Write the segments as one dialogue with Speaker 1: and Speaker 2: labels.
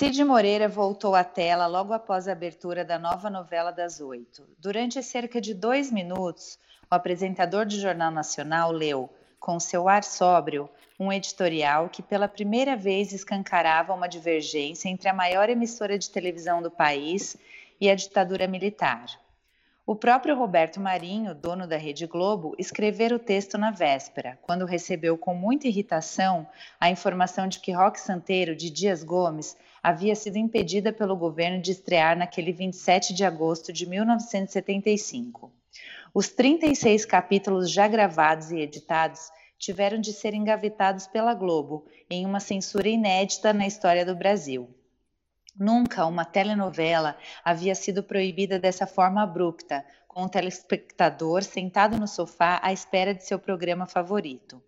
Speaker 1: Cid Moreira voltou à tela logo após a abertura da nova novela das oito. Durante cerca de dois minutos, o apresentador do Jornal Nacional leu, com seu ar sóbrio, um editorial que pela primeira vez escancarava uma divergência entre a maior emissora de televisão do país e a ditadura militar. O próprio Roberto Marinho, dono da Rede Globo, escrevera o texto na véspera, quando recebeu com muita irritação a informação de que Roque Santeiro, de Dias Gomes, havia sido impedida pelo governo de estrear naquele 27 de agosto de 1975. Os 36 capítulos já gravados e editados tiveram de ser engavetados pela Globo em uma censura inédita na história do Brasil. Nunca uma telenovela havia sido proibida dessa forma abrupta, com o telespectador sentado no sofá à espera de seu programa favorito.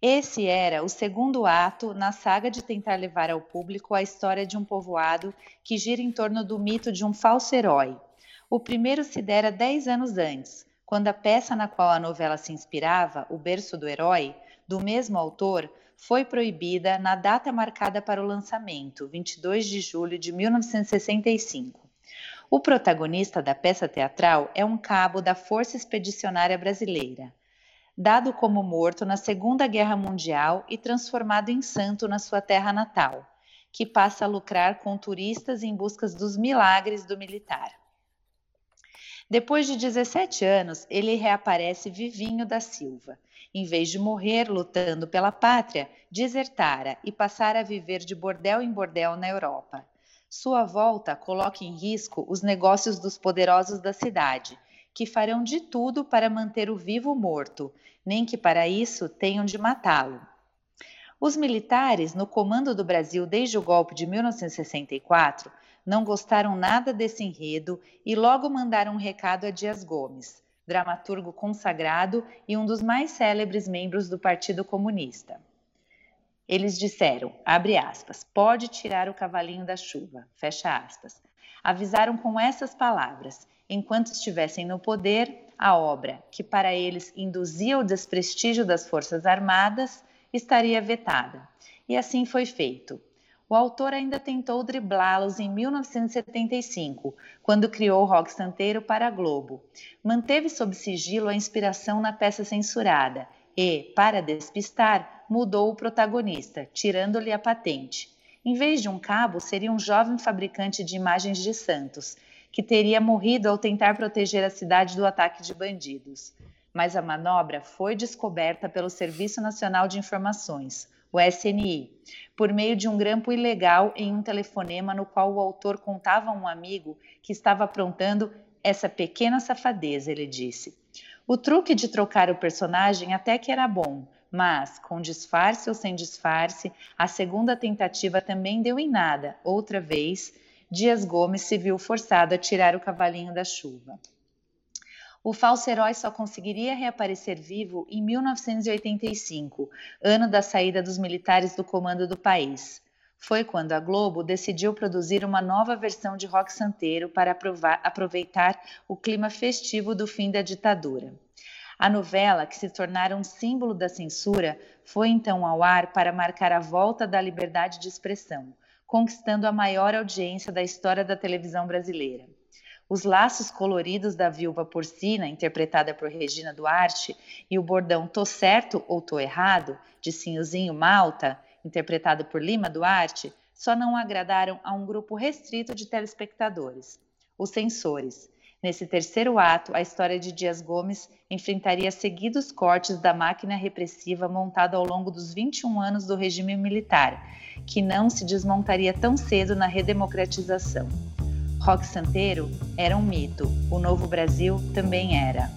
Speaker 1: Esse era o segundo ato na saga de tentar levar ao público a história de um povoado que gira em torno do mito de um falso herói. O primeiro se dera dez anos antes, quando a peça na qual a novela se inspirava, O Berço do Herói, do mesmo autor, foi proibida na data marcada para o lançamento, 22 de julho de 1965. O protagonista da peça teatral é um cabo da Força Expedicionária Brasileira, dado como morto na Segunda Guerra Mundial e transformado em santo na sua terra natal, que passa a lucrar com turistas em busca dos milagres do militar. Depois de 17 anos, ele reaparece vivinho da Silva em vez de morrer lutando pela pátria, desertara e passara a viver de bordel em bordel na Europa. Sua volta coloca em risco os negócios dos poderosos da cidade, que farão de tudo para manter o vivo morto, nem que para isso tenham de matá-lo. Os militares, no comando do Brasil desde o golpe de 1964, não gostaram nada desse enredo e logo mandaram um recado a Dias Gomes dramaturgo consagrado e um dos mais célebres membros do Partido Comunista. Eles disseram, abre aspas, pode tirar o cavalinho da chuva, fecha aspas. Avisaram com essas palavras, enquanto estivessem no poder, a obra, que para eles induzia o desprestígio das Forças Armadas, estaria vetada. E assim foi feito. O autor ainda tentou driblá-los em 1975, quando criou o rock santeiro para a Globo. Manteve sob sigilo a inspiração na peça censurada e, para despistar, mudou o protagonista, tirando-lhe a patente. Em vez de um cabo, seria um jovem fabricante de imagens de santos, que teria morrido ao tentar proteger a cidade do ataque de bandidos. Mas a manobra foi descoberta pelo Serviço Nacional de Informações, o SNI, por meio de um grampo ilegal em um telefonema no qual o autor contava a um amigo que estava aprontando essa pequena safadeza, ele disse. O truque de trocar o personagem até que era bom, mas, com disfarce ou sem disfarce, a segunda tentativa também deu em nada. Outra vez, Dias Gomes se viu forçado a tirar o cavalinho da chuva. O falso herói só conseguiria reaparecer vivo em 1985, ano da saída dos militares do comando do país. Foi quando a Globo decidiu produzir uma nova versão de Rock Santeiro para aproveitar o clima festivo do fim da ditadura. A novela, que se tornara um símbolo da censura, foi então ao ar para marcar a volta da liberdade de expressão, conquistando a maior audiência da história da televisão brasileira. Os laços coloridos da viúva porcina, interpretada por Regina Duarte, e o bordão Tô certo ou tô errado, de Sinhozinho Malta, interpretado por Lima Duarte, só não agradaram a um grupo restrito de telespectadores, os censores. Nesse terceiro ato, a história de Dias Gomes enfrentaria seguidos cortes da máquina repressiva montada ao longo dos 21 anos do regime militar, que não se desmontaria tão cedo na redemocratização. Rock Santeiro era um mito, o Novo Brasil também era.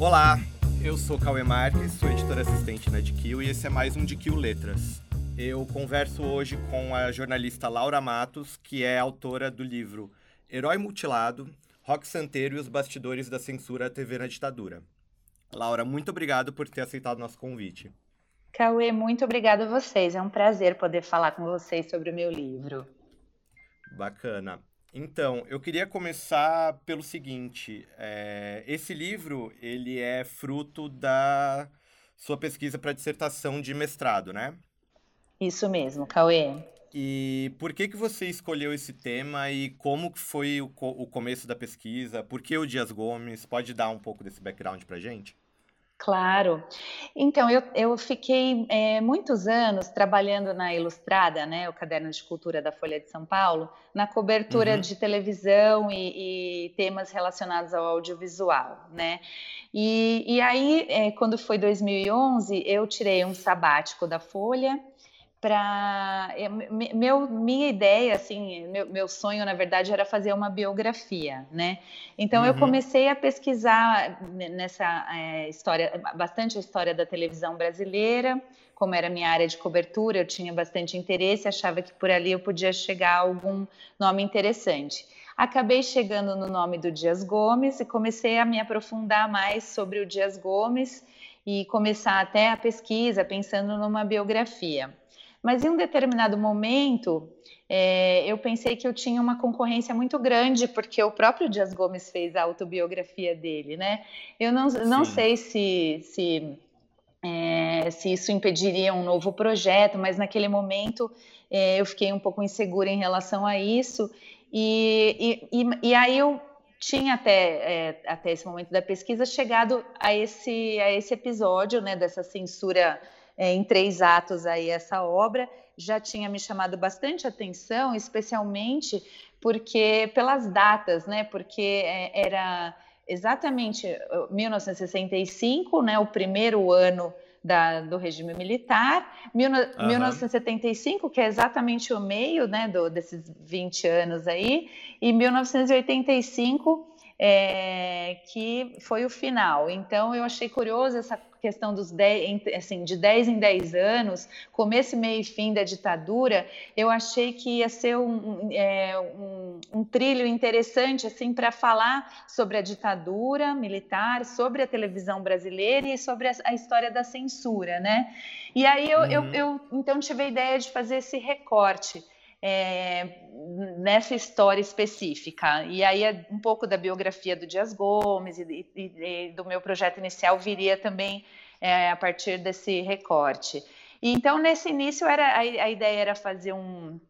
Speaker 2: Olá, eu sou Cauê Marques, sou editor assistente na DQ e esse é mais um DQ Letras. Eu converso hoje com a jornalista Laura Matos, que é autora do livro Herói Mutilado, Rock Santeiro e os Bastidores da Censura à TV na Ditadura. Laura, muito obrigado por ter aceitado nosso convite.
Speaker 1: Cauê, muito obrigada a vocês. É um prazer poder falar com vocês sobre o meu livro.
Speaker 2: Bacana. Então, eu queria começar pelo seguinte: é, esse livro ele é fruto da sua pesquisa para dissertação de mestrado, né?
Speaker 1: Isso mesmo, Cauê.
Speaker 2: E por que que você escolheu esse tema e como foi o, o começo da pesquisa? Por que o Dias Gomes? Pode dar um pouco desse background para gente?
Speaker 1: Claro. Então, eu, eu fiquei é, muitos anos trabalhando na Ilustrada, né, o caderno de cultura da Folha de São Paulo, na cobertura uhum. de televisão e, e, temas relacionados ao audiovisual, né. E, e aí, é, quando foi 2011, eu tirei um sabático da Folha para meu minha ideia assim meu, meu sonho na verdade era fazer uma biografia né? Então uhum. eu comecei a pesquisar nessa é, história bastante a história da televisão brasileira. Como era minha área de cobertura eu tinha bastante interesse achava que por ali eu podia chegar a algum nome interessante. Acabei chegando no nome do Dias Gomes e comecei a me aprofundar mais sobre o Dias Gomes e começar até a pesquisa pensando numa biografia mas em um determinado momento, é, eu pensei que eu tinha uma concorrência muito grande, porque o próprio Dias Gomes fez a autobiografia dele, né? Eu não, não sei se, se, é, se isso impediria um novo projeto, mas naquele momento é, eu fiquei um pouco insegura em relação a isso. E, e, e, e aí eu tinha até, é, até esse momento da pesquisa chegado a esse, a esse episódio né, dessa censura é, em três atos aí essa obra, já tinha me chamado bastante atenção, especialmente porque pelas datas, né? Porque é, era exatamente 1965, né? O primeiro ano da, do regime militar, mil, uhum. 1975, que é exatamente o meio né, do, desses 20 anos aí, e 1985, é, que foi o final. Então, eu achei curioso essa questão dos 10, assim, de 10 em 10 anos, começo, meio e fim da ditadura, eu achei que ia ser um, é, um, um trilho interessante assim para falar sobre a ditadura militar, sobre a televisão brasileira e sobre a, a história da censura, né? E aí eu, uhum. eu, eu então tive a ideia de fazer esse recorte. É, nessa história específica. E aí um pouco da biografia do Dias Gomes e, e, e do meu projeto inicial viria também é, a partir desse recorte. E, então, nesse início, era, a, a ideia era fazer um,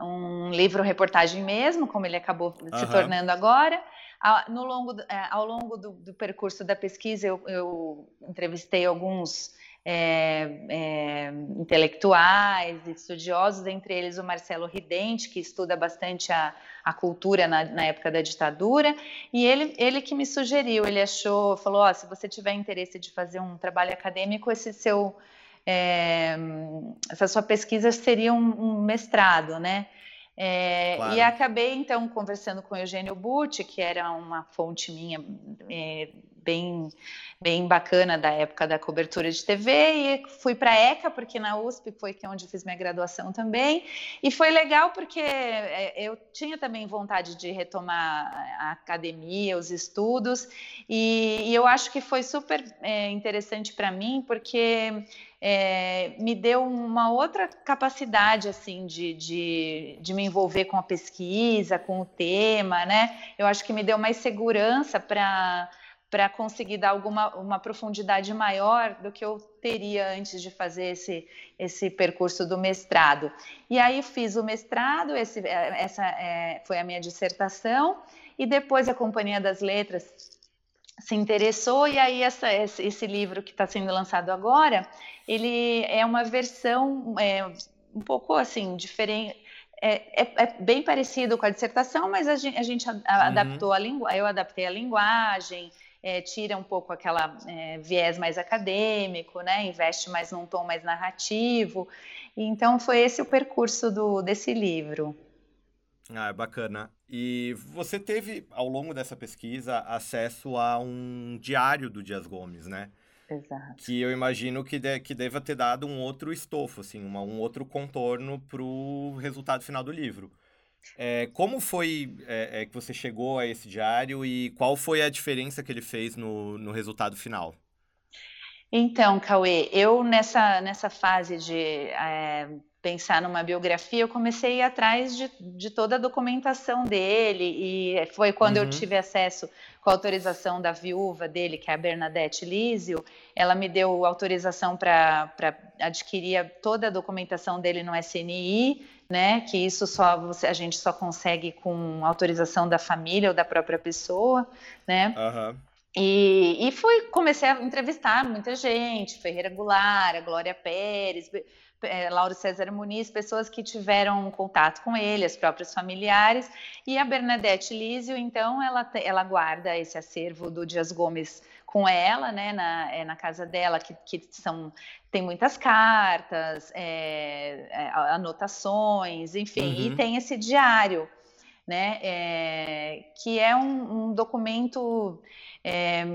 Speaker 1: um livro-reportagem mesmo, como ele acabou uhum. se tornando agora. Ao, no longo, é, ao longo do, do, percurso da pesquisa, eu, eu entrevistei alguns é, é, intelectuais, estudiosos, entre eles o Marcelo Ridente, que estuda bastante a, a cultura na, na, época da ditadura, e ele, ele que me sugeriu, ele achou, falou, oh, se você tiver interesse de fazer um trabalho acadêmico, esse seu, é, essa sua pesquisa seria um, um mestrado, né? É, claro. E acabei então conversando com Eugênio Butti, que era uma fonte minha é, bem, bem bacana da época da cobertura de TV e fui para a ECA, porque na USP foi que é onde fiz minha graduação também. E foi legal porque é, eu tinha também vontade de retomar a academia, os estudos, e, e eu acho que foi super é, interessante para mim, porque é, me deu uma outra capacidade assim de, de, de, me envolver com a pesquisa, com o tema, né? Eu acho que me deu mais segurança para para conseguir dar alguma uma profundidade maior do que eu teria antes de fazer esse, esse percurso do mestrado. E aí fiz o mestrado, esse, é, essa é, foi a minha dissertação, e depois a Companhia das Letras se interessou, e aí essa, esse, esse livro que está sendo lançado agora, ele é uma versão é, um pouco assim, diferente, é, é, é, bem parecido com a dissertação, mas a gente, a gente uhum. adaptou a linguagem, eu adaptei a linguagem, é, tira um pouco aquela é, viés mais acadêmico, né? Investe mais num tom mais narrativo. Então foi esse o percurso do, desse livro.
Speaker 2: Ah, é bacana. E você teve, ao longo dessa pesquisa, acesso a um diário do Dias Gomes, né?
Speaker 1: Exato.
Speaker 2: Que eu imagino que, de, que deva ter dado um outro estofo, assim, uma, um outro contorno para o resultado final do livro. É, como foi é, é, que você chegou a esse diário e qual foi a diferença que ele fez no, no resultado final?
Speaker 1: Então, Cauê, eu nessa, nessa fase de é, pensar numa biografia, eu comecei a ir atrás de, de toda a documentação dele, e foi quando uhum. eu tive acesso com a autorização da viúva dele, que é a Bernadette Lísio, ela me deu autorização para adquirir toda a documentação dele no SNI, né? Que isso só você, a gente só consegue com autorização da família ou da própria pessoa, né?
Speaker 2: Uhum.
Speaker 1: E, e fui, comecei a entrevistar muita gente, Ferreira Goulart, a Glória Pérez, é, Lauro César Muniz, pessoas que tiveram contato com ele, as próprios familiares, e a Bernadette Lísio, então, ela, ela guarda esse acervo do Dias Gomes com ela, né, na, é, na casa dela, que, que são, tem muitas cartas, é, é, anotações, enfim, uhum. e tem esse diário, né, é, que é um, um documento é,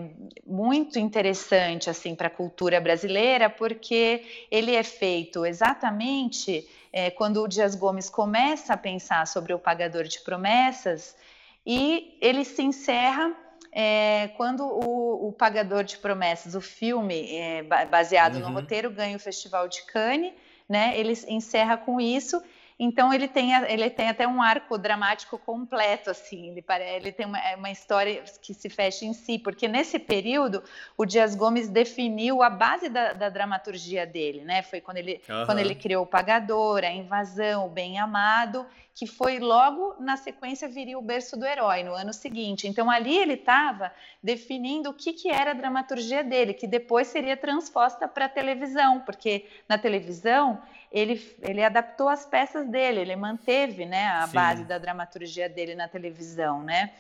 Speaker 1: muito interessante assim para a cultura brasileira, porque ele é feito exatamente é, quando o Dias Gomes começa a pensar sobre o pagador de promessas e ele se encerra é, quando o, o, Pagador de Promessas, o filme é, baseado uhum. no roteiro, ganha o Festival de Cannes, né? Ele encerra com isso então ele tem, ele tem até um arco dramático completo, assim, ele, ele tem uma, é uma, história que se fecha em si, porque nesse período o Dias Gomes definiu a base da, da dramaturgia dele, né? Foi quando ele, uhum. quando ele criou o Pagador, a Invasão, o Bem Amado, que foi logo na sequência viria o berço do herói no ano seguinte. Então ali ele estava definindo o que, que era a dramaturgia dele, que depois seria transposta para a televisão, porque na televisão ele, ele adaptou as peças dele, ele manteve né, a Sim. base da dramaturgia dele na televisão, né?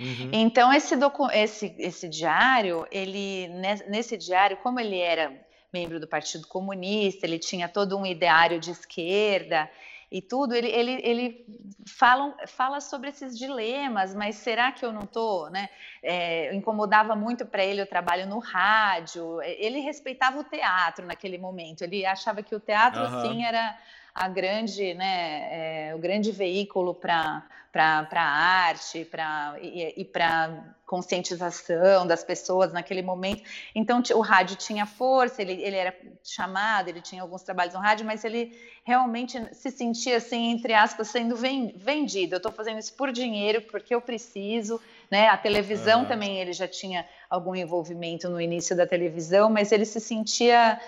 Speaker 1: Uhum. Então esse, esse, esse diário, ele nesse diário, como ele era membro do Partido Comunista, ele tinha todo um ideário de esquerda, e tudo, ele, ele, ele fala, fala sobre esses dilemas, mas será que eu não estou, né? É, incomodava muito para ele o trabalho no rádio, ele respeitava o teatro naquele momento, ele achava que o teatro, uhum. sim, era a grande, né, é, o grande veículo para a arte pra, e, e para conscientização das pessoas naquele momento. Então, o rádio tinha força, ele, ele era chamado, ele tinha alguns trabalhos no rádio, mas ele realmente se sentia, assim, entre aspas, sendo vendido. Eu estou fazendo isso por dinheiro, porque eu preciso. Né? A televisão também, ele já tinha algum envolvimento no início da televisão, mas ele se sentia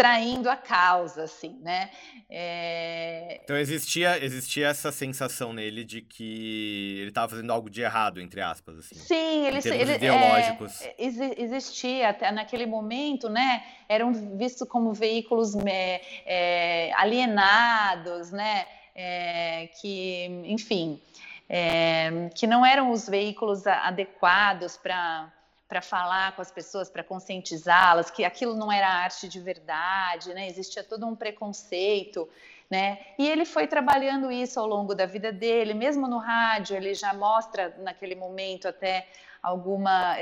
Speaker 1: traindo a causa, assim, né?
Speaker 2: É... Então existia, existia essa sensação nele de que ele estava fazendo algo de errado, entre aspas, assim.
Speaker 1: Sim, ele, ele
Speaker 2: ideológicos.
Speaker 1: É, existia até naquele momento, né? Eram vistos como veículos é, é alienados, né? É, que, enfim, é, que não eram os veículos adequados para para falar com as pessoas, para conscientizá-las, que aquilo não era arte de verdade, né? Existia todo um preconceito, né? E ele foi trabalhando isso ao longo da vida dele, mesmo no rádio, ele já mostra naquele momento até alguma,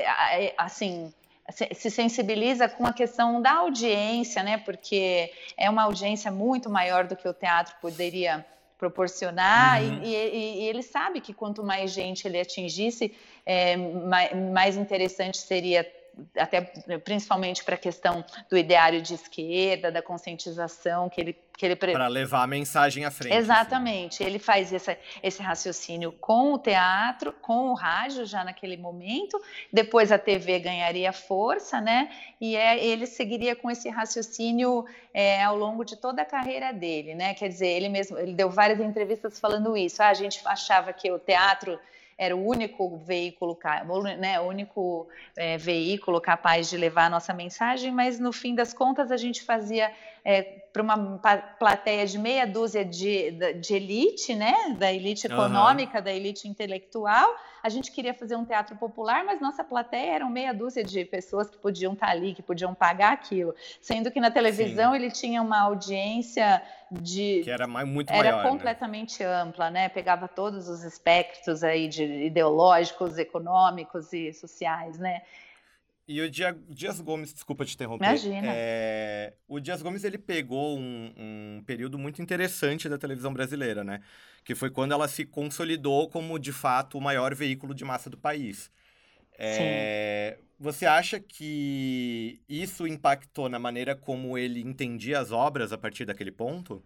Speaker 1: assim, se sensibiliza com a questão da audiência, né? Porque é uma audiência muito maior do que o teatro poderia proporcionar, uhum. e, e, e, ele sabe que quanto mais gente ele atingisse, é, mais, mais interessante seria até principalmente para a questão do ideário de esquerda, da conscientização que ele que ele
Speaker 2: para levar a mensagem à frente.
Speaker 1: Assim. Exatamente. Assim. Ele faz esse, esse raciocínio com o teatro, com o rádio já naquele momento. Depois a TV ganharia força, né? E é, ele seguiria com esse raciocínio é, ao longo de toda a carreira dele, né? Quer dizer, ele mesmo ele deu várias entrevistas falando isso. Ah, a gente achava que o teatro era o único veículo, né, único é, veículo capaz de levar a nossa mensagem, mas no fim das contas a gente fazia é, para uma plateia de meia dúzia de, de elite, né, da elite econômica, uhum. da elite intelectual. A gente queria fazer um teatro popular, mas nossa plateia eram meia dúzia de pessoas que podiam estar ali, que podiam pagar aquilo. Sendo que na televisão Sim. ele tinha uma audiência de
Speaker 2: que era muito
Speaker 1: era
Speaker 2: maior,
Speaker 1: né? completamente né? ampla, né? Pegava todos os espectros aí de ideológicos, econômicos e sociais, né?
Speaker 2: E o Dias Gomes, desculpa te interromper.
Speaker 1: Imagina.
Speaker 2: É, o Dias Gomes ele pegou um, um, período muito interessante da televisão brasileira, né? Que foi quando ela se consolidou como de fato o maior veículo de massa do país. É, você acha que isso impactou na maneira como ele entendia as obras a partir daquele ponto?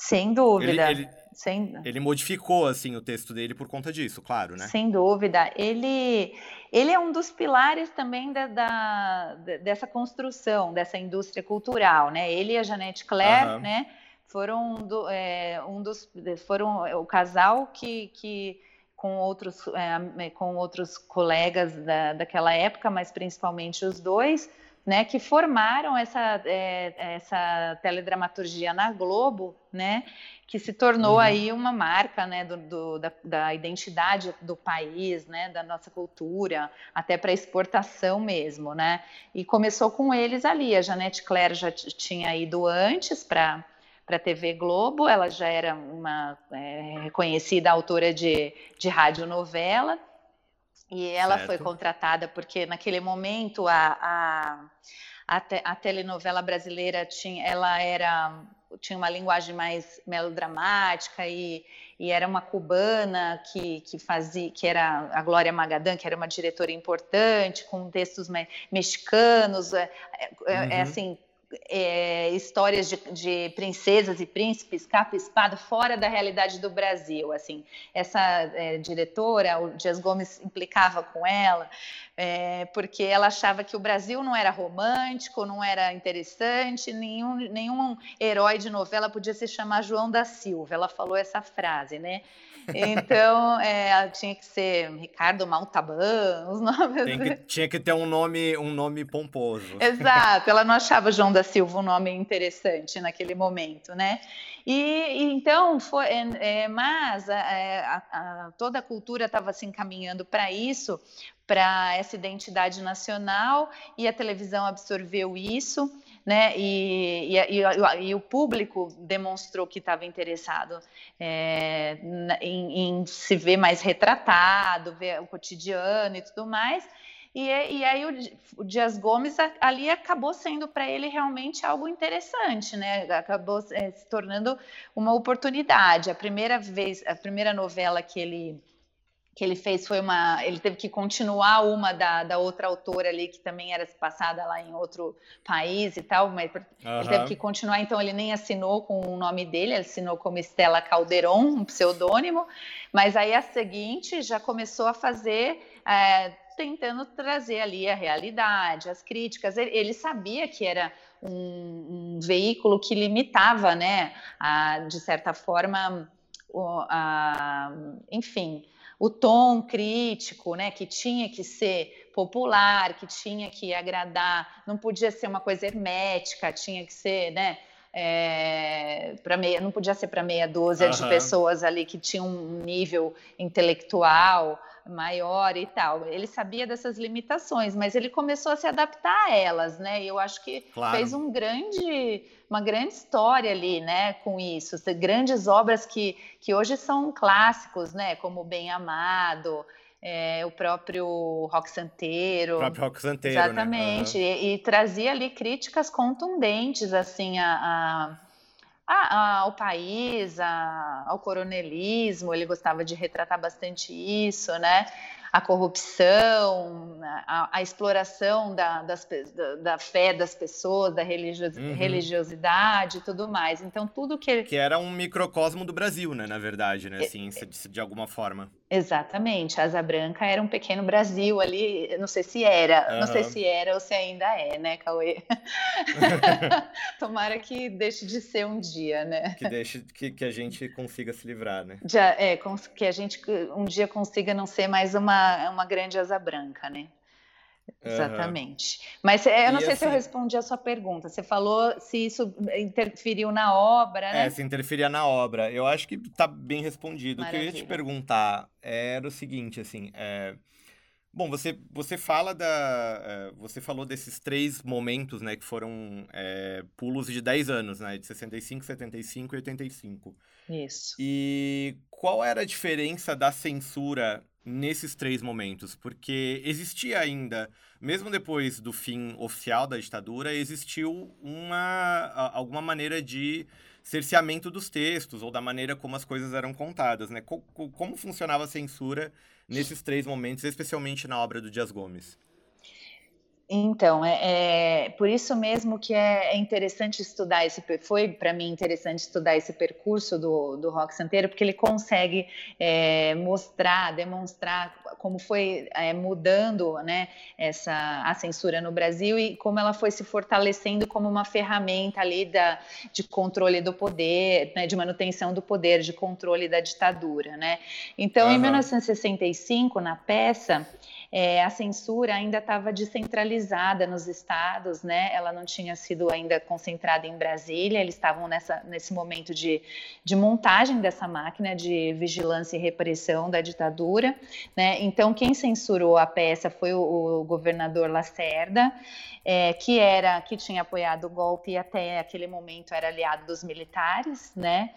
Speaker 1: Sem dúvida.
Speaker 2: Ele, ele, Sem... ele modificou assim o texto dele por conta disso, claro, né?
Speaker 1: Sem dúvida. Ele, ele é um dos pilares também da, da dessa construção, dessa indústria cultural, né? Ele e a Janete Claire, uhum. né? Foram do, é, um dos foram o casal que, que com outros, é, com outros colegas da, daquela época, mas principalmente os dois, né, que formaram essa, é, essa teledramaturgia na Globo, né, que se tornou uhum. aí uma marca, né, do, do da, da, identidade do país, né, da nossa cultura, até para exportação mesmo, né, e começou com eles ali, a Janete Claire já tinha ido antes para para a TV Globo, ela já era uma é, reconhecida autora de, de radionovela, e ela certo. foi contratada porque naquele momento a, a, a, te, a, telenovela brasileira tinha, ela era tinha uma linguagem mais melodramática e, e era uma cubana que, que fazia que era a Glória Magadan que era uma diretora importante com textos me, mexicanos é, é, é uhum. é assim é, histórias de, de, princesas e príncipes, capa e espada, fora da realidade do Brasil. Assim, essa é, diretora, o Dias Gomes implicava com ela, é, porque ela achava que o Brasil não era romântico, não era interessante, nenhum, nenhum herói de novela podia se chamar João da Silva. Ela falou essa frase, né? Então, é, tinha que ser Ricardo Maltaban, os nomes.
Speaker 2: Que, tinha que ter um nome, um nome pomposo.
Speaker 1: Exato, ela não achava João da Silva um nome interessante naquele momento, né? E, e então, foi, é, é mas é, a, a, toda a cultura estava se encaminhando para isso, para essa identidade nacional, e a televisão absorveu isso né? E, e, e, e o público demonstrou que estava interessado é, em, em, se ver mais retratado, ver o cotidiano e tudo mais. E, e aí o, o, Dias Gomes ali acabou sendo para ele realmente algo interessante, né? Acabou é, se tornando uma oportunidade. A primeira vez, a primeira novela que ele que ele fez foi uma. Ele teve que continuar uma da, da outra autora ali, que também era passada lá em outro país e tal, mas uhum. ele teve que continuar, então ele nem assinou com o nome dele, ele assinou como Estela Calderon, um pseudônimo, mas aí a seguinte já começou a fazer. É, tentando trazer ali a realidade, as críticas. Ele, ele sabia que era um, um, veículo que limitava, né, a, de certa forma, o, a, enfim, o tom crítico, né, que tinha que ser popular, que tinha que agradar, não podia ser uma coisa hermética, tinha que ser, né, é, para meia, não podia ser para meia dúzia uhum. de pessoas ali que tinham um nível intelectual maior e tal. Ele sabia dessas limitações, mas ele começou a se adaptar a elas, né? E eu acho que claro. fez um grande, uma grande história ali, né? Com isso, grandes obras que, que hoje são clássicos, né? Como Bem Amado. É, o próprio Rock Santeiro. O
Speaker 2: próprio Rock Santeiro,
Speaker 1: né? Exatamente.
Speaker 2: Né?
Speaker 1: Uhum. E, e, trazia ali críticas contundentes, assim, a, a ao país, ao coronelismo, ele gostava de retratar bastante isso, né? a corrupção, a, a exploração da, das, da, da, fé das pessoas, da religios, uhum. religiosidade e tudo mais. Então, tudo que...
Speaker 2: Que era um microcosmo do Brasil, né, na verdade, né, assim, de, de alguma forma.
Speaker 1: Exatamente. A Asa Branca era um pequeno Brasil ali, não sei se era, uhum. não sei se era ou se ainda é, né, Cauê? Tomara que deixe de ser um dia, né?
Speaker 2: Que deixe, que, que a gente consiga se livrar, né?
Speaker 1: Já, é, que a gente um dia consiga não ser mais uma, uma grande asa branca, né? Exatamente. Uhum. Mas eu não e sei assim, se eu assim respondi a sua pergunta. Você falou se isso interferiu na obra, né?
Speaker 2: É, se interferia na obra. Eu acho que está bem respondido. Maravilha. O que eu ia te perguntar era o seguinte, assim, é... Bom, você, você fala da. É, você falou desses três momentos, né, que foram é, pulos de 10 anos, né? De 65, 75 e 85.
Speaker 1: Isso.
Speaker 2: E qual era a diferença da censura nesses três momentos? Porque existia ainda, mesmo depois do fim oficial da ditadura, existiu uma alguma maneira de cerceamento dos textos ou da maneira como as coisas eram contadas, né? Como funcionava a censura nesses três momentos, especialmente na obra do Dias Gomes?
Speaker 1: Então, é, é, por isso mesmo que é, é interessante estudar esse, foi para mim interessante estudar esse percurso do, do rock santeiro, porque ele consegue é, mostrar, demonstrar como foi é, mudando né, essa, a censura no Brasil e como ela foi se fortalecendo como uma ferramenta ali da, de controle do poder, né, de manutenção do poder, de controle da ditadura. Né? Então, uhum. em 1965, na peça, é, a censura ainda estava descentralizada nos estados, né? Ela não tinha sido ainda concentrada em Brasília, eles estavam nessa, nesse momento de, de montagem dessa máquina de vigilância e repressão da ditadura, né? Então, quem censurou a peça foi o, o governador Lacerda, é, que era que tinha apoiado o golpe e até aquele momento era aliado dos militares, né?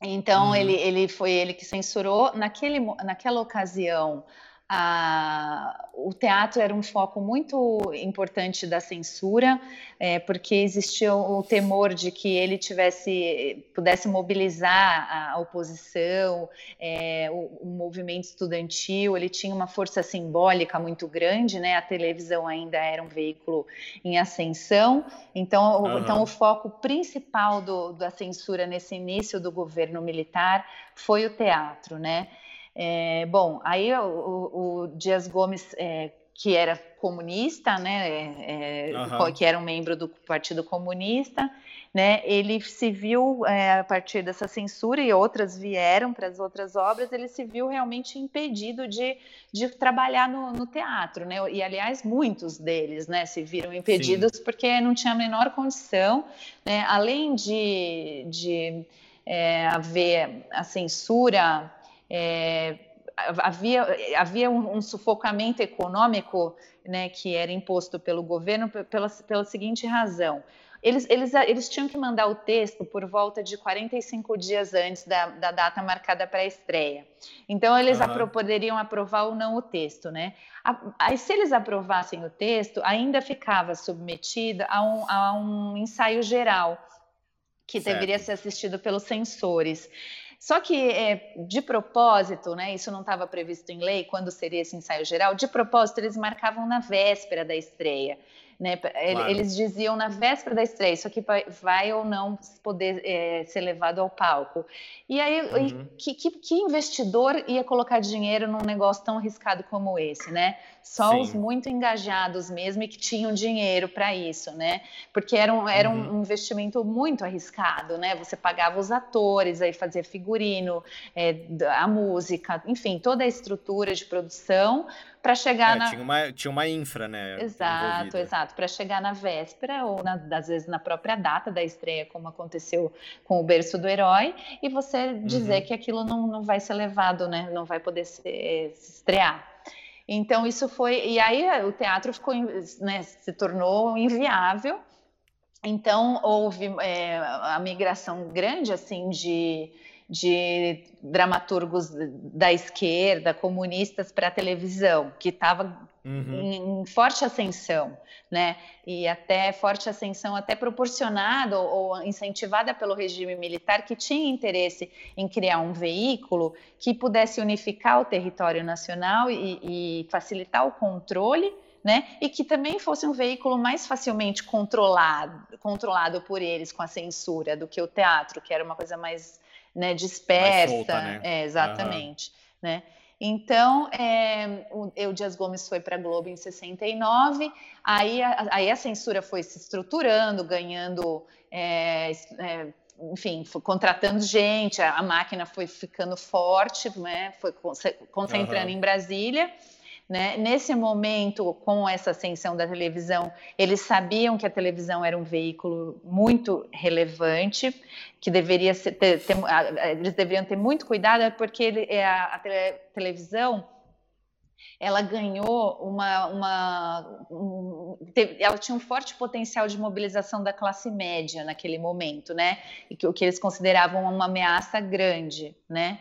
Speaker 1: Então uhum. ele, ele foi ele que censurou. Naquele, naquela ocasião, a, o teatro era um foco muito importante da censura, é, porque existia o, temor de que ele tivesse pudesse mobilizar a, oposição, é, o, o, movimento estudantil. Ele tinha uma força simbólica muito grande, né? A televisão ainda era um veículo em ascensão, então, uhum. então o foco principal do, da censura nesse início do governo militar foi o teatro, né? É, bom, aí o, o Dias Gomes, é, que era comunista, né, uhum. que era um membro do Partido Comunista, né, ele se viu, é, a partir dessa censura, e outras vieram para as outras obras, ele se viu realmente impedido de, de trabalhar no, no, teatro, né, e aliás, muitos deles, né, se viram impedidos Sim. porque não tinha a menor condição, né, além de, de é, haver a censura é, havia, havia um, um, sufocamento econômico né, que era imposto pelo governo pela, pela seguinte razão. Eles, eles, eles tinham que mandar o texto por volta de 45 dias antes da, da data marcada para a estreia. Então, eles uhum. apro poderiam aprovar ou não o texto, né? Aí, se eles aprovassem o texto, ainda ficava submetida a um, a um ensaio geral, que certo. deveria ser assistido pelos censores. Só que, é, de propósito, né, isso não estava previsto em lei, quando seria esse ensaio geral, de propósito, eles marcavam na véspera da estreia. Né? Claro. Eles diziam na véspera da estreia, isso aqui vai ou não poder é, ser levado ao palco. E aí, uhum. que, que, que, investidor ia colocar dinheiro num negócio tão arriscado como esse, né? Só Sim. os muito engajados mesmo e que tinham dinheiro para isso, né? Porque era, um, era uhum. um investimento muito arriscado, né? Você pagava os atores, aí fazia figurino, é, a música, enfim, toda a estrutura de produção para chegar
Speaker 2: é,
Speaker 1: na.
Speaker 2: Tinha uma, tinha uma infra, né?
Speaker 1: Exato, envolvida. exato. Para chegar na véspera, ou na, às vezes na própria data da estreia, como aconteceu com o Berço do Herói, e você dizer uhum. que aquilo não, não vai ser levado, né? Não vai poder ser, se estrear. Então, isso foi. E aí o teatro ficou, né, se tornou inviável. Então, houve é, a migração grande, assim, de de dramaturgos da esquerda, comunistas para a televisão, que estava uhum. em, em, forte ascensão, né? E até forte ascensão, até proporcionada ou incentivada pelo regime militar, que tinha interesse em criar um veículo que pudesse unificar o território nacional e, e facilitar o controle né? E que também fosse um veículo mais facilmente controlado, controlado por eles com a censura do que o teatro, que era uma coisa mais né, dispersa. Solta, né? É, exatamente. Uhum. Né? Então, é, o, o Dias Gomes foi para a Globo em 69, aí a, aí a censura foi se estruturando, ganhando, é, é, enfim, contratando gente, a, a, máquina foi ficando forte, né, foi concentrando uhum. em Brasília. Né? Nesse momento, com essa ascensão da televisão, eles sabiam que a televisão era um veículo muito relevante, que deveria ser, ter, ter, eles deveriam ter muito cuidado, porque ele, é, a, a tele, televisão ela ganhou uma, uma um, ela tinha um forte potencial de mobilização da classe média naquele momento, né? E que o que eles consideravam uma ameaça grande, né?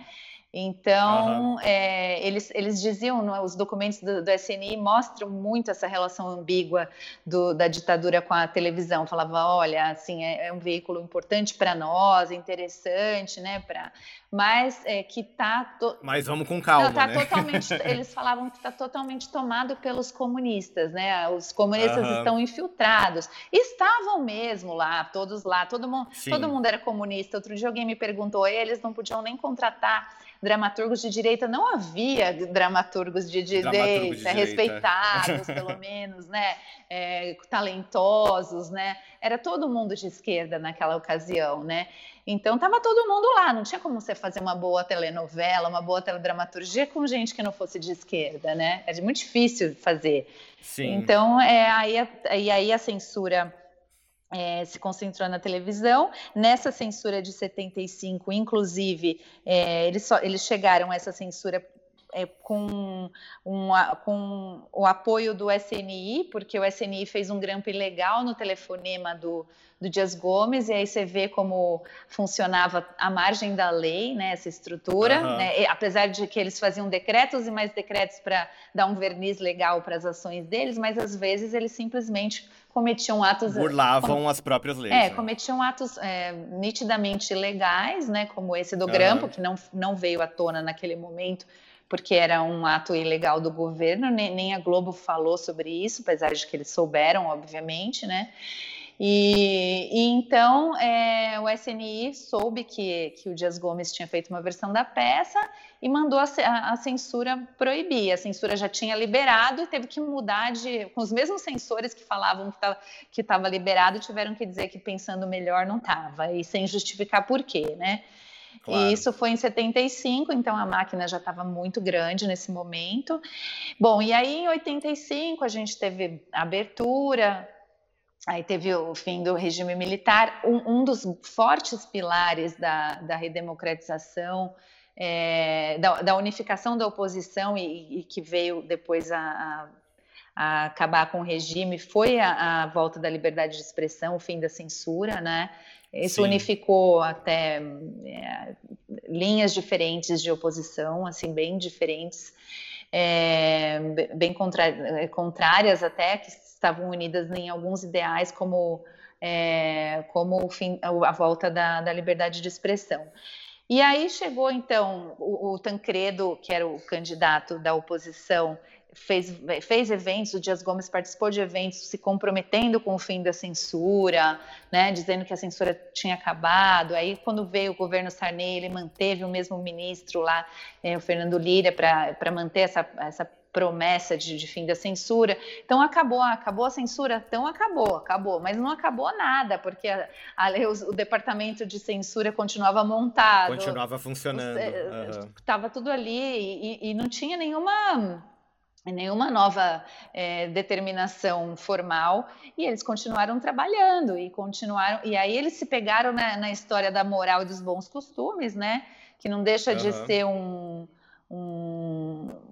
Speaker 1: Então, uhum. é, eles, eles diziam, os documentos do, do, SNI mostram muito essa relação ambígua do, da ditadura com a televisão. Falava, olha, assim, é, é um veículo importante para nós, interessante, né? Pra, mas é, que está... To...
Speaker 2: Mas vamos com calma, Não,
Speaker 1: tá
Speaker 2: né?
Speaker 1: totalmente, Eles falavam que está totalmente tomado pelos comunistas, né? Os comunistas uhum. estão infiltrados. Estavam mesmo lá, todos lá, todo mundo, todo mundo era comunista. Outro dia alguém me perguntou, eles não podiam nem contratar dramaturgos de direita, não havia dramaturgos de direita, de respeitados, pelo menos, né? É, talentosos, né? Era todo mundo de esquerda naquela ocasião, né? Então estava todo mundo lá, não tinha como você fazer uma boa telenovela, uma boa teledramaturgia com gente que não fosse de esquerda, né? É muito difícil fazer. Sim. Então, é, aí, e aí a censura é, se concentrou na televisão. Nessa censura de 75, inclusive, é, eles, só, eles chegaram a essa censura é, com, um, com o apoio do SNI, porque o SNI fez um grampo ilegal no telefonema do, do Dias Gomes, e aí você vê como funcionava a margem da lei, né, essa estrutura, uhum. né, e, apesar de que eles faziam decretos e mais decretos para dar um verniz legal para as ações deles, mas às vezes eles simplesmente cometiam atos
Speaker 2: burlavam com, as próprias leis.
Speaker 1: É, né? cometiam atos é, nitidamente ilegais, né, como esse do grampo, uhum. que não, não veio à tona naquele momento, porque era um ato ilegal do governo, nem, nem a Globo falou sobre isso, apesar de que eles souberam, obviamente, né? E, e então é, o SNI soube que, que o Dias Gomes tinha feito uma versão da peça e mandou a, a, a censura proibir. A censura já tinha liberado e teve que mudar de. Com os mesmos censores que falavam que estava liberado, tiveram que dizer que pensando melhor não estava, e sem justificar por quê, né? Claro. E isso foi em 75, então a máquina já estava muito grande nesse momento. Bom, e aí em 85 a gente teve abertura, aí teve o fim do regime militar. Um, um dos fortes pilares da, da redemocratização, é, da, da, unificação da oposição e, e que veio depois a, a a acabar com o regime foi a, a, volta da liberdade de expressão, o fim da censura, né? Isso Sim. unificou até é, linhas diferentes de oposição, assim, bem diferentes, é, bem contra, contrárias até, que estavam unidas em alguns ideais, como, é, como o fim, a volta da, da liberdade de expressão. E aí chegou então o, o, Tancredo, que era o candidato da oposição, fez, fez eventos, o Dias Gomes participou de eventos se comprometendo com o fim da censura, né, dizendo que a censura tinha acabado. Aí, quando veio o governo Sarney, ele manteve o mesmo ministro lá, é, o Fernando Lira, para manter essa, essa promessa de, de, fim da censura. Então acabou, acabou a censura, então acabou, acabou, mas não acabou nada, porque a, a, o, o, departamento de censura continuava montado,
Speaker 2: continuava funcionando,
Speaker 1: estava uhum. tudo ali e, e, não tinha nenhuma nenhuma nova é, determinação formal e eles continuaram trabalhando e continuaram e aí eles se pegaram na, na história da moral e dos bons costumes né que não deixa uhum. de ser um, um,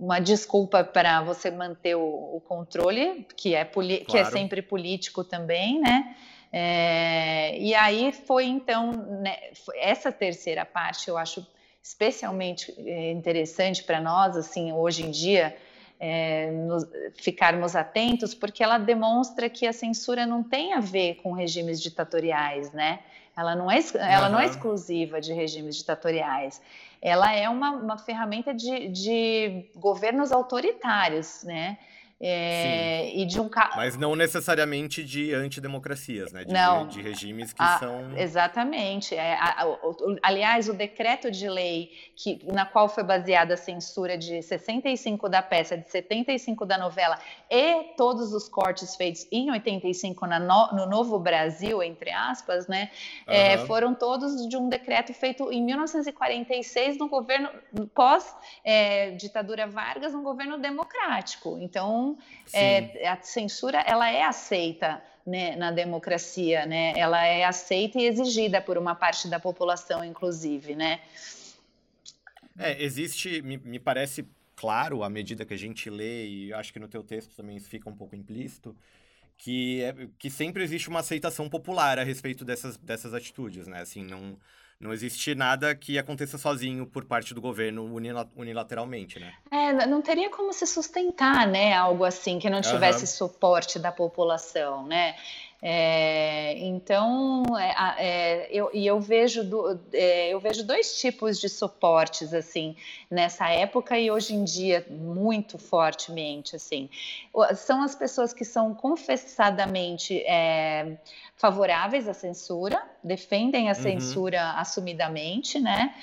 Speaker 1: uma desculpa para você manter o, o controle que é claro. que é sempre político também né é, e aí foi então né, essa terceira parte eu acho especialmente é, interessante para nós assim hoje em dia é, nos, ficarmos atentos, porque ela demonstra que a censura não tem a ver com regimes ditatoriais, né? Ela não é, ela uhum. não é exclusiva de regimes ditatoriais. Ela é uma, uma ferramenta de, de governos autoritários, né?
Speaker 2: É, e de um Mas não necessariamente de antidemocracias, né? De,
Speaker 1: não.
Speaker 2: De, regimes que a, são.
Speaker 1: Exatamente. É, a, o, aliás, o decreto de lei que, na qual foi baseada a censura de 65 da peça, de 75 da novela e todos os cortes feitos em 85 na no, no Novo Brasil, entre aspas, né? Uhum. É, foram todos de um decreto feito em 1946 no governo pós-ditadura é, Vargas, no governo democrático. Então, é, a censura ela é aceita né, na democracia, né? Ela é aceita e exigida por uma parte da população, inclusive, né?
Speaker 2: É, existe, me, me parece claro, à medida que a gente lê, e acho que no teu texto também isso fica um pouco implícito, que, é, que sempre existe uma aceitação popular a respeito dessas, dessas atitudes, né? Assim, não, não existe nada que aconteça sozinho por parte do governo unilateralmente, né?
Speaker 1: É, não teria como se sustentar, né? Algo assim que não tivesse uhum. suporte da população, né? É, então, é, é, eu, e eu vejo, do, é, eu vejo dois tipos de suportes assim nessa época e hoje em dia muito fortemente assim. São as pessoas que são confessadamente é, favoráveis à censura, defendem a uhum. censura uhum. assumidamente, né?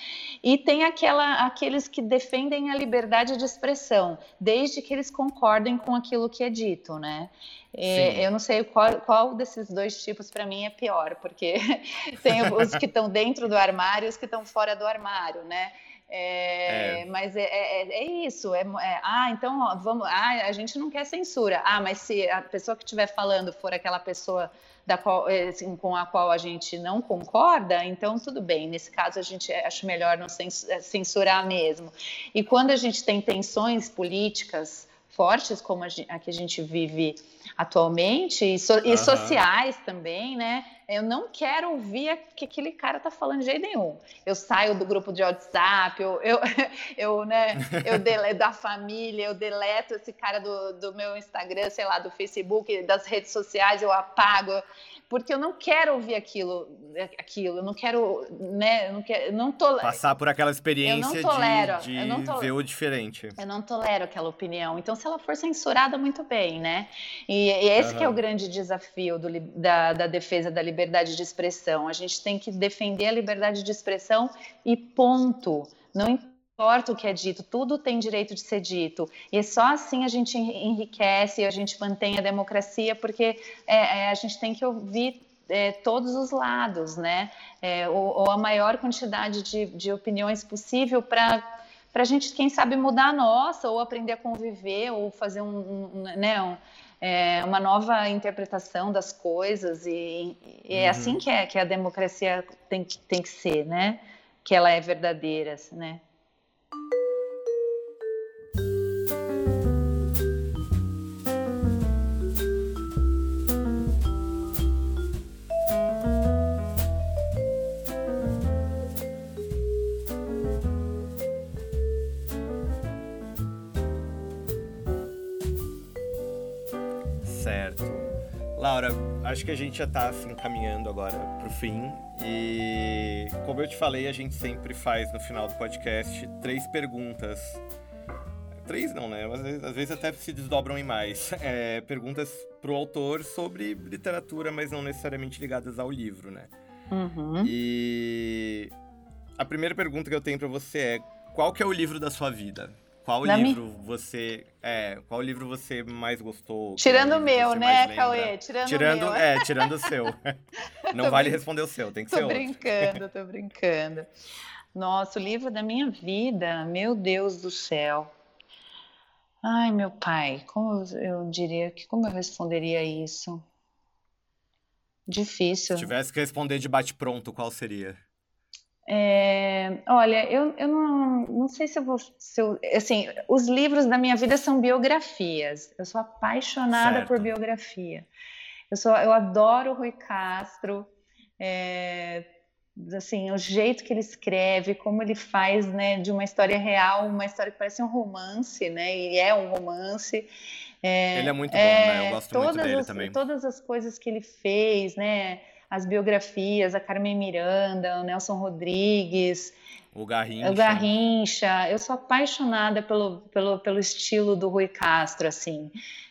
Speaker 1: E tem aquela, aqueles que defendem a liberdade de expressão, desde que eles concordem com aquilo que é dito, né? É, eu não sei qual, qual desses dois tipos para mim é pior, porque tem os que estão dentro do armário e os que estão fora do armário, né? É, é. Mas é, é, é isso. É, é, ah, então ó, vamos. Ah, a gente não quer censura. Ah, mas se a pessoa que estiver falando for aquela pessoa qual, é, assim, com a qual a gente não concorda, então tudo bem. Nesse caso, a gente acha melhor não censurar mesmo. E quando a gente tem tensões políticas fortes, como a, a que a gente vive atualmente e, so, e sociais também, né? Eu não quero ouvir o que aquele cara tá falando de jeito nenhum. Eu saio do grupo de WhatsApp, eu, eu, eu né, eu deleto da família, eu deleto esse cara do, do meu Instagram, sei lá, do Facebook, das redes sociais, eu apago porque eu não quero ouvir aquilo, aquilo, eu não quero, né, eu não quero, eu não tolero.
Speaker 2: Passar por aquela experiência tolero, de, de tolero, ver o diferente.
Speaker 1: Eu não tolero aquela opinião. Então, se ela for censurada, muito bem, né? E, e esse uhum. é o grande desafio do, da, da defesa da liberdade de expressão. A gente tem que defender a liberdade de expressão e ponto. Não importa importa o que é dito, tudo tem direito de ser dito. E só assim a gente enriquece e a gente mantém a democracia, porque é, é, a gente tem que ouvir é, todos os lados, né? É, ou, ou, a maior quantidade de, de opiniões possível para para a gente, quem sabe, mudar a nossa, ou aprender a conviver, ou fazer um, um né, um, é, uma nova interpretação das coisas. E, e é uhum. assim que, é, que a democracia tem, tem que ser, né? Que ela é verdadeira, né?
Speaker 2: Que a gente já está assim, caminhando agora para o fim. E como eu te falei, a gente sempre faz no final do podcast três perguntas. Três não, né? Às vezes, às vezes até se desdobram em mais. É, perguntas para o autor sobre literatura, mas não necessariamente ligadas ao livro, né? Uhum. E a primeira pergunta que eu tenho para você é: qual que é o livro da sua vida? Qual Na livro você. É, qual livro você mais gostou?
Speaker 1: Tirando o meu, né, Cauê? Tirando, tirando o meu.
Speaker 2: É, tirando o seu. Não vale brin... responder o seu, tem que
Speaker 1: tô
Speaker 2: ser
Speaker 1: outro. Tô brincando, tô brincando. Nossa, o livro da minha vida, meu Deus do céu. Ai, meu pai, como eu diria que como eu responderia isso? Difícil.
Speaker 2: Se tivesse que responder de bate pronto, qual seria?
Speaker 1: É, olha, eu, eu não, não sei se eu vou. Se eu, assim, os livros da minha vida são biografias. Eu sou apaixonada certo. por biografia. Eu, sou, eu adoro o Rui Castro. É, assim, o jeito que ele escreve, como ele faz, né, de uma história real, uma história que parece um romance, né, e é um romance.
Speaker 2: É, ele é muito bom, né? Eu gosto muito dele
Speaker 1: as,
Speaker 2: também.
Speaker 1: Todas as coisas que ele fez, né, as biografias, a Carmen Miranda, o Nelson Rodrigues,
Speaker 2: o Garrincha.
Speaker 1: O Garrincha. Eu sou apaixonada pelo, pelo, pelo estilo do Rui Castro, assim.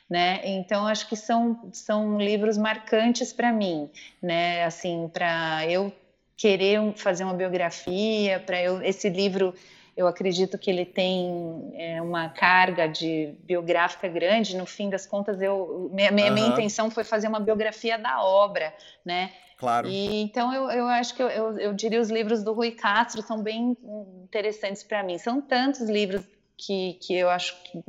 Speaker 1: Né? Então acho que são, são livros marcantes para mim, né? Assim, para eu querer fazer uma biografia, para eu esse livro eu acredito que ele tem é, uma carga de biográfica grande. No fim das contas, eu minha, minha, uhum. minha intenção foi fazer uma biografia da obra, né?
Speaker 2: Claro.
Speaker 1: E, então eu, eu acho que eu, eu, eu diria os livros do Rui Castro são bem interessantes para mim. São tantos livros que, que eu acho que,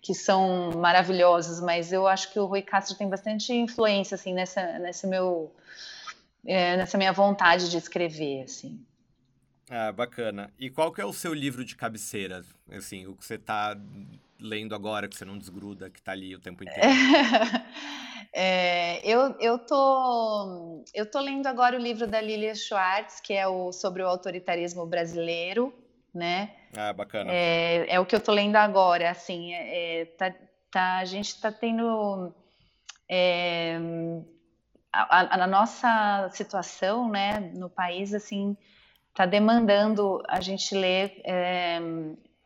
Speaker 1: que são maravilhosos, mas eu acho que o Rui Castro tem bastante influência assim nessa meu é, nessa minha vontade de escrever assim.
Speaker 2: Ah, bacana. E qual que é o seu livro de cabeceira? Assim, o que você está lendo agora, que você não desgruda, que está ali o tempo inteiro?
Speaker 1: É, eu, eu, tô, eu tô lendo agora o livro da Lilia Schwartz, que é o, sobre o autoritarismo brasileiro, né?
Speaker 2: Ah, bacana.
Speaker 1: É, é o que eu tô lendo agora, assim, é, é tá, tá, a gente está tendo é, a, a, nossa situação, né, no país, assim, está demandando a gente ler é,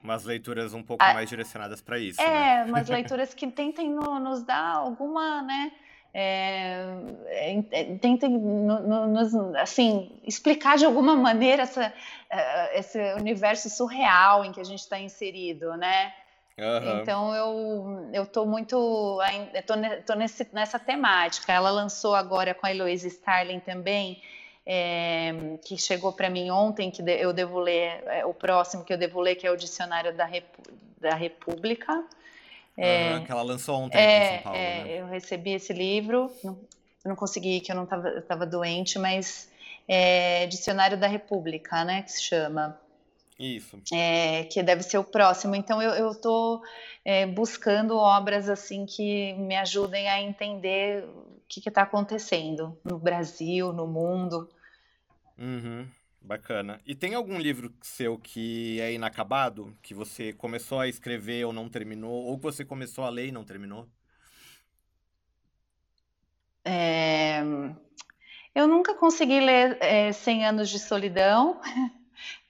Speaker 2: umas leituras um pouco a, mais direcionadas para isso.
Speaker 1: É,
Speaker 2: né?
Speaker 1: umas leituras que tentem no, nos dar alguma, né? É, é, tentem no, no, nos, assim explicar de alguma maneira essa, é, esse universo surreal em que a gente está inserido, né? Uhum. Então eu eu tô muito eu tô, tô nesse, nessa temática. Ela lançou agora com a Heloísa Starling também é, que chegou para mim ontem, que eu devo ler, é, o próximo que eu devo ler, que é o Dicionário da, Repu da República.
Speaker 2: É, que ela lançou ontem aqui em São Paulo. É,
Speaker 1: né? Eu recebi esse livro, não, não consegui, que eu não estava doente, mas é Dicionário da República, né, que se chama.
Speaker 2: Isso.
Speaker 1: É, que deve ser o próximo. Então eu estou é, buscando obras assim que me ajudem a entender o que está acontecendo no Brasil, no mundo.
Speaker 2: Uhum, bacana. E tem algum livro seu que é inacabado, que você começou a escrever ou não terminou, ou que você começou a ler e não terminou?
Speaker 1: É... Eu nunca consegui ler é, 100 Anos de Solidão.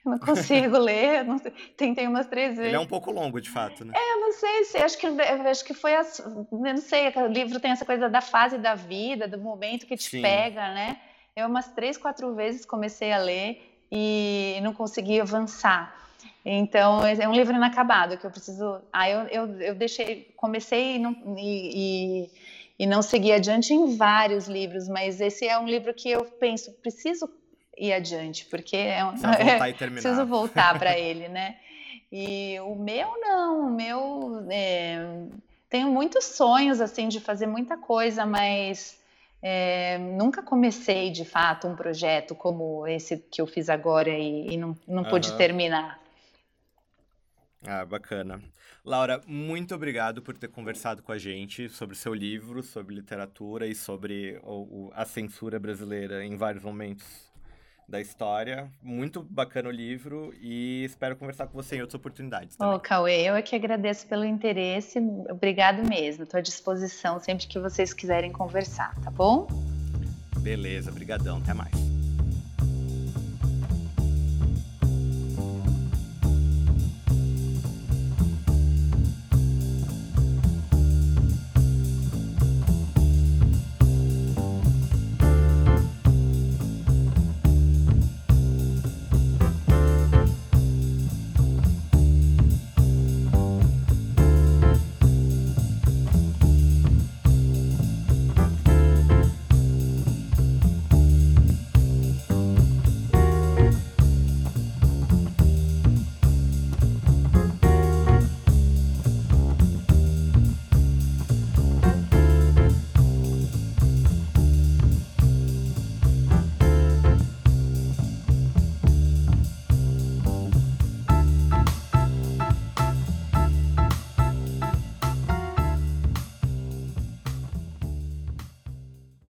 Speaker 1: Eu não consigo ler, não tentei umas três vezes.
Speaker 2: Ele é um pouco longo, de fato, né?
Speaker 1: É, eu não sei se acho que acho que foi a, não sei, o livro tem essa coisa da fase da vida, do momento que te Sim. pega, né? Eu umas três, quatro vezes comecei a ler e não consegui avançar. Então, é um livro inacabado que eu preciso. Ah, eu, eu, eu deixei, comecei e não, e, e, e não segui adiante em vários livros, mas esse é um livro que eu penso, preciso ir adiante, porque é um,
Speaker 2: voltar
Speaker 1: e preciso voltar para ele, né? E o meu não, o meu é, tenho muitos sonhos assim de fazer muita coisa, mas é, nunca comecei de fato um projeto como esse que eu fiz agora e, e não, não uhum. pude terminar.
Speaker 2: Ah, bacana. Laura, muito obrigado por ter conversado com a gente sobre seu livro, sobre literatura e sobre o, o, a censura brasileira em vários momentos da história. Muito bacana o livro e espero conversar com você em outras oportunidades.
Speaker 1: Ô, oh, Cauê, eu é que agradeço pelo interesse. Obrigado mesmo. Estou à disposição sempre que vocês quiserem conversar, tá bom?
Speaker 2: Beleza, brigadão. Até mais.